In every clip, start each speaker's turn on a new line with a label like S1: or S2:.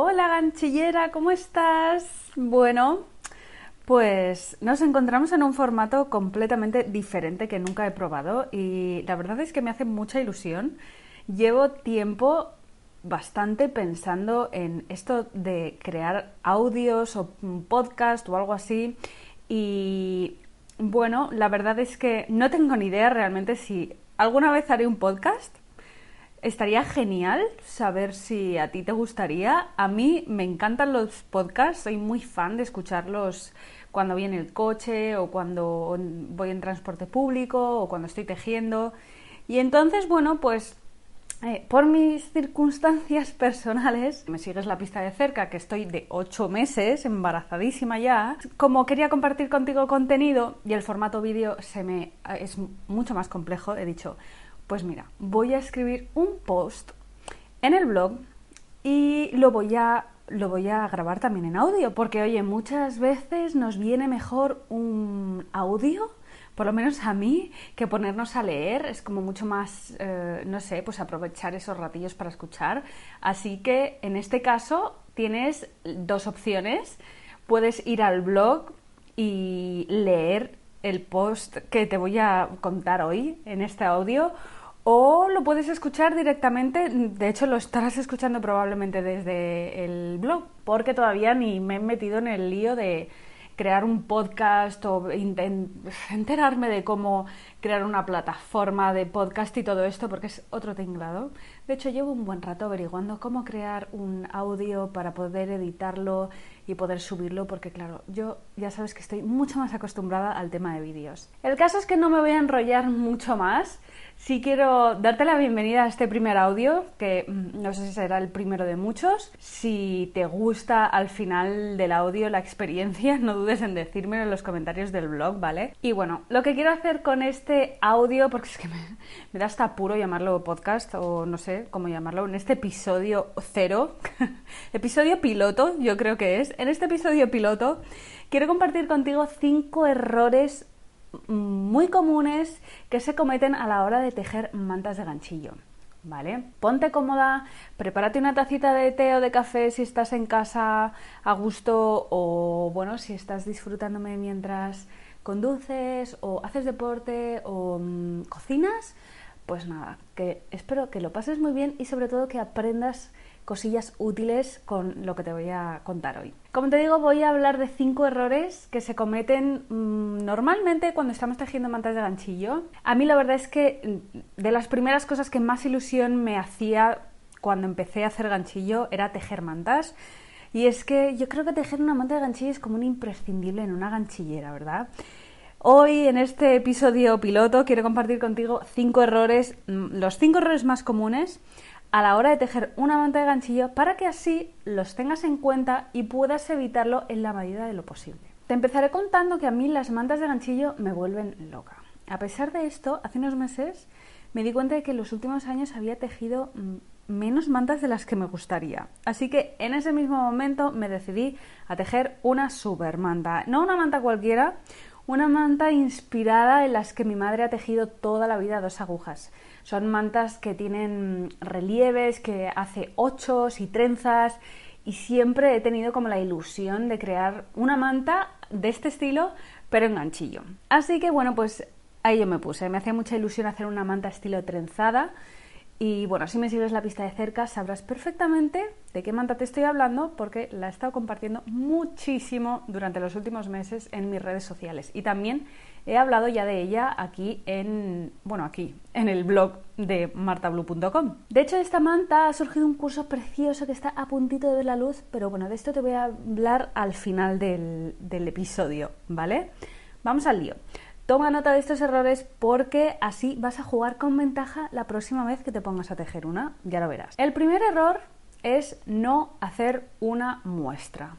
S1: Hola ganchillera, ¿cómo estás? Bueno, pues nos encontramos en un formato completamente diferente que nunca he probado y la verdad es que me hace mucha ilusión. Llevo tiempo bastante pensando en esto de crear audios o podcast o algo así y bueno, la verdad es que no tengo ni idea realmente si alguna vez haré un podcast Estaría genial saber si a ti te gustaría. A mí me encantan los podcasts, soy muy fan de escucharlos cuando voy en el coche o cuando voy en transporte público o cuando estoy tejiendo. Y entonces, bueno, pues eh, por mis circunstancias personales, me sigues la pista de cerca, que estoy de ocho meses, embarazadísima ya, como quería compartir contigo contenido y el formato vídeo se me es mucho más complejo, he dicho, pues mira, voy a escribir un post en el blog y lo voy a lo voy a grabar también en audio, porque oye, muchas veces nos viene mejor un audio, por lo menos a mí, que ponernos a leer, es como mucho más, eh, no sé, pues aprovechar esos ratillos para escuchar. Así que en este caso tienes dos opciones, puedes ir al blog y leer el post que te voy a contar hoy en este audio o lo puedes escuchar directamente, de hecho lo estarás escuchando probablemente desde el blog, porque todavía ni me he metido en el lío de crear un podcast o enterarme de cómo crear una plataforma de podcast y todo esto, porque es otro tinglado. De hecho, llevo un buen rato averiguando cómo crear un audio para poder editarlo y poder subirlo, porque claro, yo ya sabes que estoy mucho más acostumbrada al tema de vídeos. El caso es que no me voy a enrollar mucho más. Sí quiero darte la bienvenida a este primer audio, que mm, no sé si será el primero de muchos. Si te gusta al final del audio la experiencia, no dudes en decírmelo en los comentarios del blog, ¿vale? Y bueno, lo que quiero hacer con este audio, porque es que me, me da hasta apuro llamarlo podcast o no sé cómo llamarlo, en este episodio cero, episodio piloto, yo creo que es. En este episodio piloto quiero compartir contigo cinco errores muy comunes que se cometen a la hora de tejer mantas de ganchillo. ¿Vale? Ponte cómoda, prepárate una tacita de té o de café si estás en casa a gusto o bueno, si estás disfrutándome mientras conduces o haces deporte o mm, cocinas, pues nada, que espero que lo pases muy bien y sobre todo que aprendas cosillas útiles con lo que te voy a contar hoy. Como te digo, voy a hablar de cinco errores que se cometen mm, normalmente cuando estamos tejiendo mantas de ganchillo. A mí la verdad es que mm, de las primeras cosas que más ilusión me hacía cuando empecé a hacer ganchillo era tejer mantas. Y es que yo creo que tejer una manta de ganchillo es como un imprescindible en una ganchillera, ¿verdad? Hoy en este episodio piloto quiero compartir contigo cinco errores, mm, los cinco errores más comunes a la hora de tejer una manta de ganchillo para que así los tengas en cuenta y puedas evitarlo en la medida de lo posible. Te empezaré contando que a mí las mantas de ganchillo me vuelven loca. A pesar de esto, hace unos meses me di cuenta de que en los últimos años había tejido mm, menos mantas de las que me gustaría. Así que en ese mismo momento me decidí a tejer una super manta. No una manta cualquiera, una manta inspirada en las que mi madre ha tejido toda la vida dos agujas. Son mantas que tienen relieves, que hace ochos y trenzas y siempre he tenido como la ilusión de crear una manta de este estilo, pero en ganchillo. Así que bueno, pues ahí yo me puse. Me hacía mucha ilusión hacer una manta estilo trenzada y bueno, si me sigues la pista de cerca sabrás perfectamente de qué manta te estoy hablando porque la he estado compartiendo muchísimo durante los últimos meses en mis redes sociales. Y también he hablado ya de ella aquí en, bueno, aquí, en el blog de martablue.com. De hecho, de esta manta ha surgido un curso precioso que está a puntito de ver la luz, pero bueno, de esto te voy a hablar al final del, del episodio, ¿vale? Vamos al lío. Toma nota de estos errores porque así vas a jugar con ventaja la próxima vez que te pongas a tejer una, ya lo verás. El primer error es no hacer una muestra.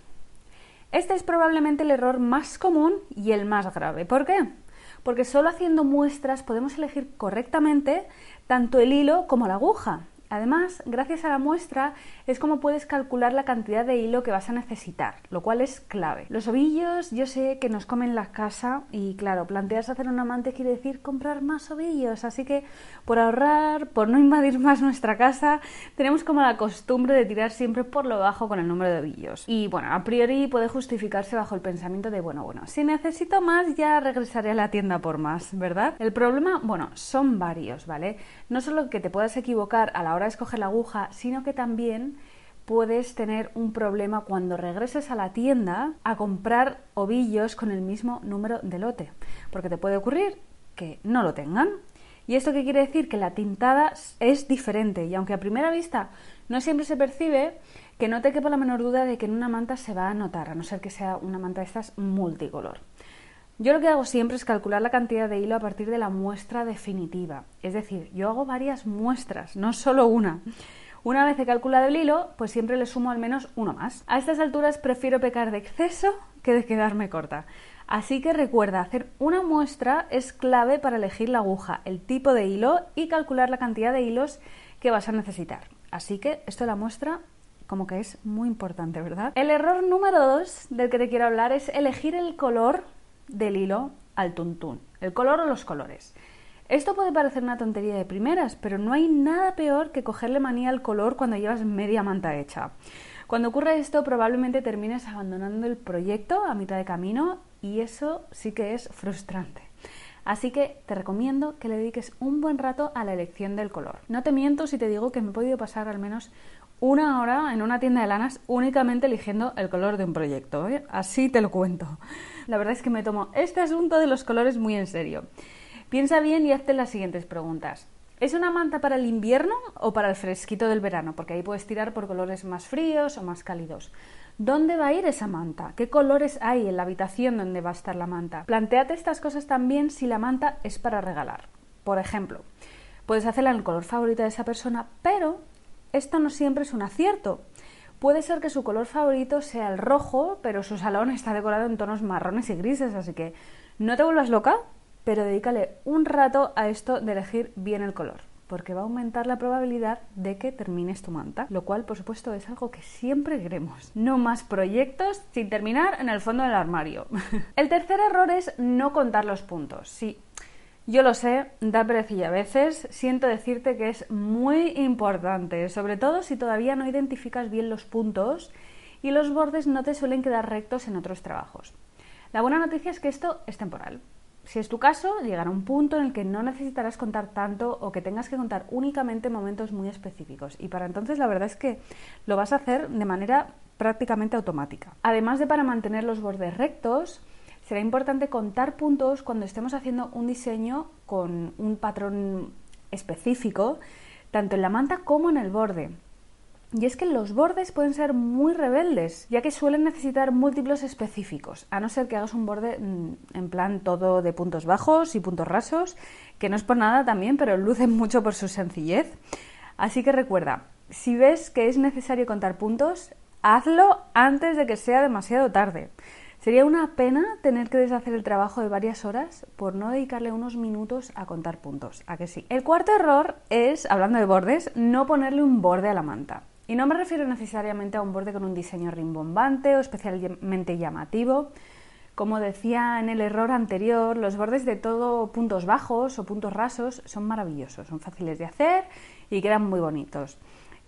S1: Este es probablemente el error más común y el más grave. ¿Por qué? Porque solo haciendo muestras podemos elegir correctamente tanto el hilo como la aguja. Además, gracias a la muestra es como puedes calcular la cantidad de hilo que vas a necesitar, lo cual es clave. Los ovillos yo sé que nos comen la casa y claro, planteas hacer un amante quiere decir comprar más ovillos, así que por ahorrar, por no invadir más nuestra casa, tenemos como la costumbre de tirar siempre por lo bajo con el número de ovillos. Y bueno, a priori puede justificarse bajo el pensamiento de, bueno, bueno, si necesito más ya regresaré a la tienda por más, ¿verdad? El problema, bueno, son varios, ¿vale? No solo que te puedas equivocar a la hora de escoger la aguja, sino que también puedes tener un problema cuando regreses a la tienda a comprar ovillos con el mismo número de lote, porque te puede ocurrir que no lo tengan. ¿Y esto qué quiere decir? Que la tintada es diferente y aunque a primera vista no siempre se percibe, que no te quepa la menor duda de que en una manta se va a notar, a no ser que sea una manta de estas multicolor. Yo lo que hago siempre es calcular la cantidad de hilo a partir de la muestra definitiva. Es decir, yo hago varias muestras, no solo una. Una vez he calculado el hilo, pues siempre le sumo al menos uno más. A estas alturas prefiero pecar de exceso que de quedarme corta. Así que recuerda, hacer una muestra es clave para elegir la aguja, el tipo de hilo y calcular la cantidad de hilos que vas a necesitar. Así que esto la muestra como que es muy importante, ¿verdad? El error número dos del que te quiero hablar es elegir el color del hilo al tuntún, el color o los colores. Esto puede parecer una tontería de primeras, pero no hay nada peor que cogerle manía al color cuando llevas media manta hecha. Cuando ocurre esto, probablemente termines abandonando el proyecto a mitad de camino y eso sí que es frustrante. Así que te recomiendo que le dediques un buen rato a la elección del color. No te miento si te digo que me he podido pasar al menos una hora en una tienda de lanas únicamente eligiendo el color de un proyecto. ¿eh? Así te lo cuento. La verdad es que me tomo este asunto de los colores muy en serio. Piensa bien y hazte las siguientes preguntas. ¿Es una manta para el invierno o para el fresquito del verano? Porque ahí puedes tirar por colores más fríos o más cálidos. ¿Dónde va a ir esa manta? ¿Qué colores hay en la habitación donde va a estar la manta? Plantéate estas cosas también si la manta es para regalar. Por ejemplo, puedes hacerla en el color favorito de esa persona, pero esto no siempre es un acierto. Puede ser que su color favorito sea el rojo, pero su salón está decorado en tonos marrones y grises, así que no te vuelvas loca, pero dedícale un rato a esto de elegir bien el color, porque va a aumentar la probabilidad de que termines tu manta, lo cual por supuesto es algo que siempre queremos. No más proyectos sin terminar en el fondo del armario. el tercer error es no contar los puntos. Sí, yo lo sé, da perecilla a veces, siento decirte que es muy importante, sobre todo si todavía no identificas bien los puntos y los bordes no te suelen quedar rectos en otros trabajos. La buena noticia es que esto es temporal. Si es tu caso, llegará un punto en el que no necesitarás contar tanto o que tengas que contar únicamente momentos muy específicos. Y para entonces la verdad es que lo vas a hacer de manera prácticamente automática. Además de para mantener los bordes rectos, será importante contar puntos cuando estemos haciendo un diseño con un patrón específico, tanto en la manta como en el borde. Y es que los bordes pueden ser muy rebeldes, ya que suelen necesitar múltiplos específicos, a no ser que hagas un borde mm, en plan todo de puntos bajos y puntos rasos, que no es por nada también, pero lucen mucho por su sencillez. Así que recuerda, si ves que es necesario contar puntos, hazlo antes de que sea demasiado tarde. Sería una pena tener que deshacer el trabajo de varias horas por no dedicarle unos minutos a contar puntos, ¿a que sí? El cuarto error es, hablando de bordes, no ponerle un borde a la manta. Y no me refiero necesariamente a un borde con un diseño rimbombante o especialmente llamativo. Como decía en el error anterior, los bordes de todo puntos bajos o puntos rasos son maravillosos, son fáciles de hacer y quedan muy bonitos.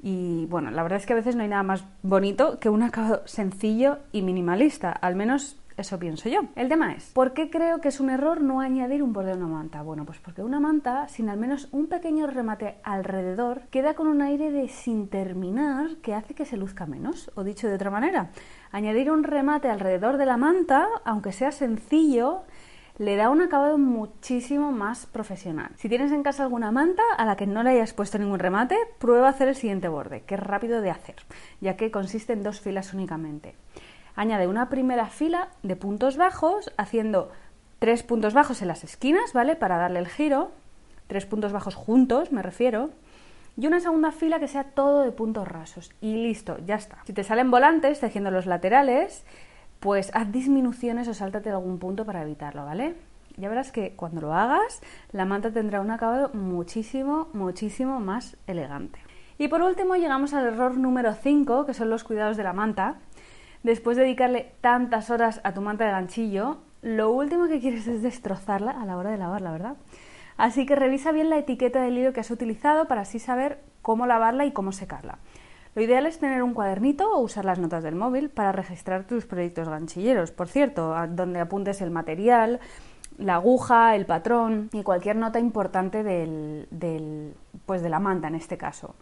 S1: Y bueno, la verdad es que a veces no hay nada más bonito que un acabado sencillo y minimalista, al menos eso pienso yo. El tema es, ¿por qué creo que es un error no añadir un borde a una manta? Bueno, pues porque una manta, sin al menos un pequeño remate alrededor, queda con un aire de sin terminar que hace que se luzca menos. O dicho de otra manera, añadir un remate alrededor de la manta, aunque sea sencillo, le da un acabado muchísimo más profesional. Si tienes en casa alguna manta a la que no le hayas puesto ningún remate, prueba a hacer el siguiente borde, que es rápido de hacer, ya que consiste en dos filas únicamente. Añade una primera fila de puntos bajos, haciendo tres puntos bajos en las esquinas, ¿vale? Para darle el giro, tres puntos bajos juntos, me refiero, y una segunda fila que sea todo de puntos rasos. Y listo, ya está. Si te salen volantes tejiendo los laterales, pues haz disminuciones o sáltate de algún punto para evitarlo, ¿vale? Ya verás que cuando lo hagas, la manta tendrá un acabado muchísimo, muchísimo más elegante. Y por último llegamos al error número 5, que son los cuidados de la manta. Después de dedicarle tantas horas a tu manta de ganchillo, lo último que quieres es destrozarla a la hora de lavarla, ¿verdad? Así que revisa bien la etiqueta del hilo que has utilizado para así saber cómo lavarla y cómo secarla. Lo ideal es tener un cuadernito o usar las notas del móvil para registrar tus proyectos ganchilleros. Por cierto, donde apuntes el material, la aguja, el patrón y cualquier nota importante del, pues de la manta en este caso.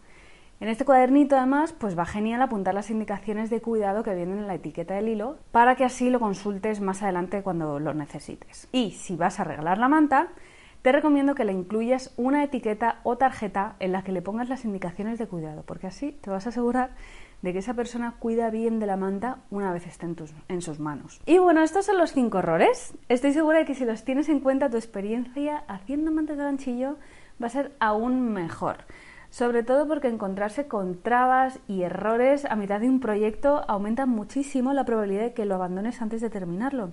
S1: En este cuadernito además pues va genial apuntar las indicaciones de cuidado que vienen en la etiqueta del hilo para que así lo consultes más adelante cuando lo necesites. Y si vas a regalar la manta, te recomiendo que le incluyas una etiqueta o tarjeta en la que le pongas las indicaciones de cuidado, porque así te vas a asegurar de que esa persona cuida bien de la manta una vez esté en, en sus manos. Y bueno, estos son los cinco errores. Estoy segura de que si los tienes en cuenta, tu experiencia haciendo mantas de ganchillo va a ser aún mejor. Sobre todo porque encontrarse con trabas y errores a mitad de un proyecto aumenta muchísimo la probabilidad de que lo abandones antes de terminarlo.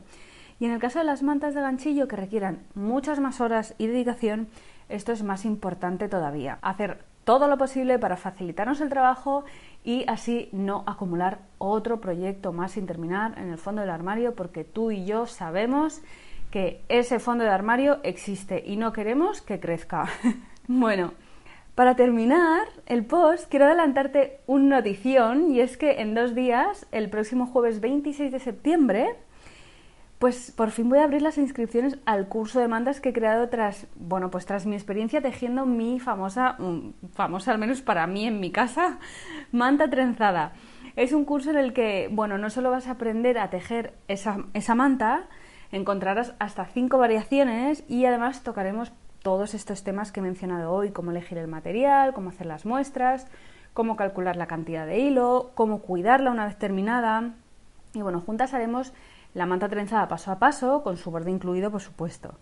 S1: Y en el caso de las mantas de ganchillo que requieran muchas más horas y dedicación, esto es más importante todavía. Hacer todo lo posible para facilitarnos el trabajo y así no acumular otro proyecto más sin terminar en el fondo del armario porque tú y yo sabemos que ese fondo de armario existe y no queremos que crezca. bueno, para terminar el post, quiero adelantarte un notición y es que en dos días, el próximo jueves 26 de septiembre, pues por fin voy a abrir las inscripciones al curso de mantas que he creado tras, bueno, pues tras mi experiencia tejiendo mi famosa, mm, famosa al menos para mí en mi casa, manta trenzada. Es un curso en el que, bueno, no solo vas a aprender a tejer esa, esa manta, encontrarás hasta cinco variaciones y además tocaremos todos estos temas que he mencionado hoy, cómo elegir el material, cómo hacer las muestras, cómo calcular la cantidad de hilo, cómo cuidarla una vez terminada. Y bueno, juntas haremos la manta trenzada paso a paso, con su borde incluido, por supuesto.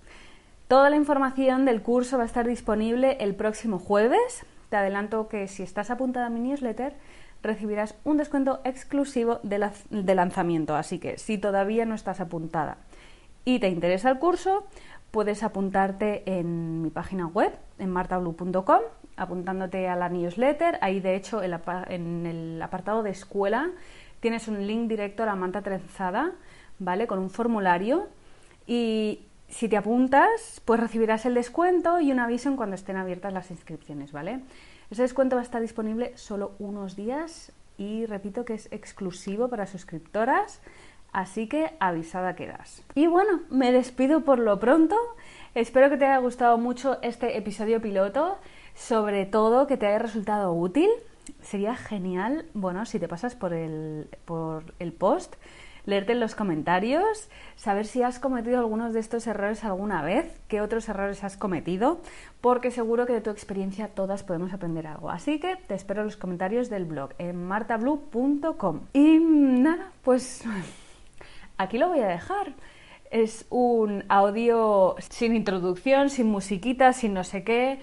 S1: Toda la información del curso va a estar disponible el próximo jueves. Te adelanto que si estás apuntada a mi newsletter, recibirás un descuento exclusivo de, lanzamiento. Así que si todavía no estás apuntada y te interesa el curso, puedes apuntarte en mi página web, en martablue.com, apuntándote a la newsletter. Ahí, de hecho, en el apartado de escuela tienes un link directo a la manta trenzada, ¿vale? Con un formulario. Y si te apuntas, pues recibirás el descuento y un aviso en cuando estén abiertas las inscripciones, ¿vale? Ese descuento va a estar disponible solo unos días y repito que es exclusivo para suscriptoras. Así que avisada quedas. Y bueno, me despido por lo pronto. Espero que te haya gustado mucho este episodio piloto, sobre todo que te haya resultado útil. Sería genial, bueno, si te pasas por el, por el post, leerte en los comentarios, saber si has cometido algunos de estos errores alguna vez, qué otros errores has cometido, porque seguro que de tu experiencia todas podemos aprender algo. Así que te espero en los comentarios del blog en martablue.com. Y nada, pues aquí lo voy a dejar. Es un audio sin introducción, sin musiquita, sin no sé qué.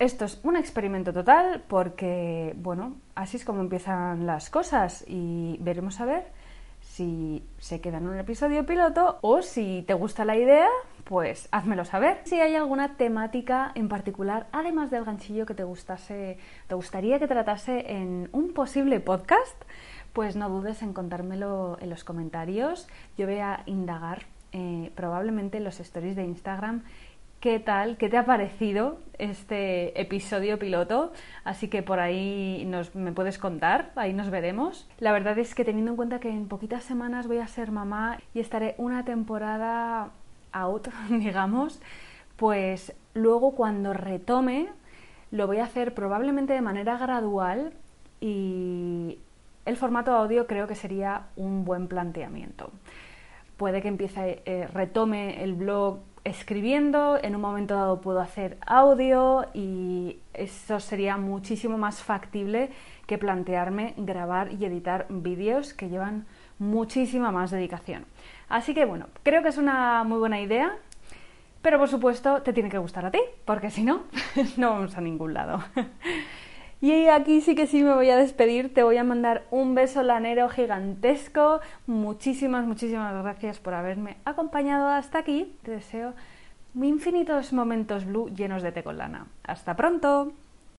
S1: Esto es un experimento total porque, bueno, así es como empiezan las cosas y veremos a ver si se queda en un episodio piloto o si te gusta la idea, pues házmelo saber. Si hay alguna temática en particular, además del ganchillo que te gustase, te gustaría que tratase en un posible podcast, pues no dudes en contármelo en los comentarios. Yo voy a indagar eh, probablemente en los stories de Instagram qué tal, qué te ha parecido este episodio piloto. Así que por ahí nos, me puedes contar, ahí nos veremos. La verdad es que teniendo en cuenta que en poquitas semanas voy a ser mamá y estaré una temporada out, digamos, pues luego cuando retome lo voy a hacer probablemente de manera gradual y el formato audio creo que sería un buen planteamiento. Puede que empiece, eh, retome el blog escribiendo, en un momento dado puedo hacer audio y eso sería muchísimo más factible que plantearme grabar y editar vídeos que llevan muchísima más dedicación. Así que bueno, creo que es una muy buena idea, pero por supuesto te tiene que gustar a ti, porque si no, no vamos a ningún lado. Y aquí sí que sí me voy a despedir, te voy a mandar un beso lanero gigantesco. Muchísimas, muchísimas gracias por haberme acompañado hasta aquí. Te deseo infinitos momentos blue llenos de té con lana. Hasta pronto.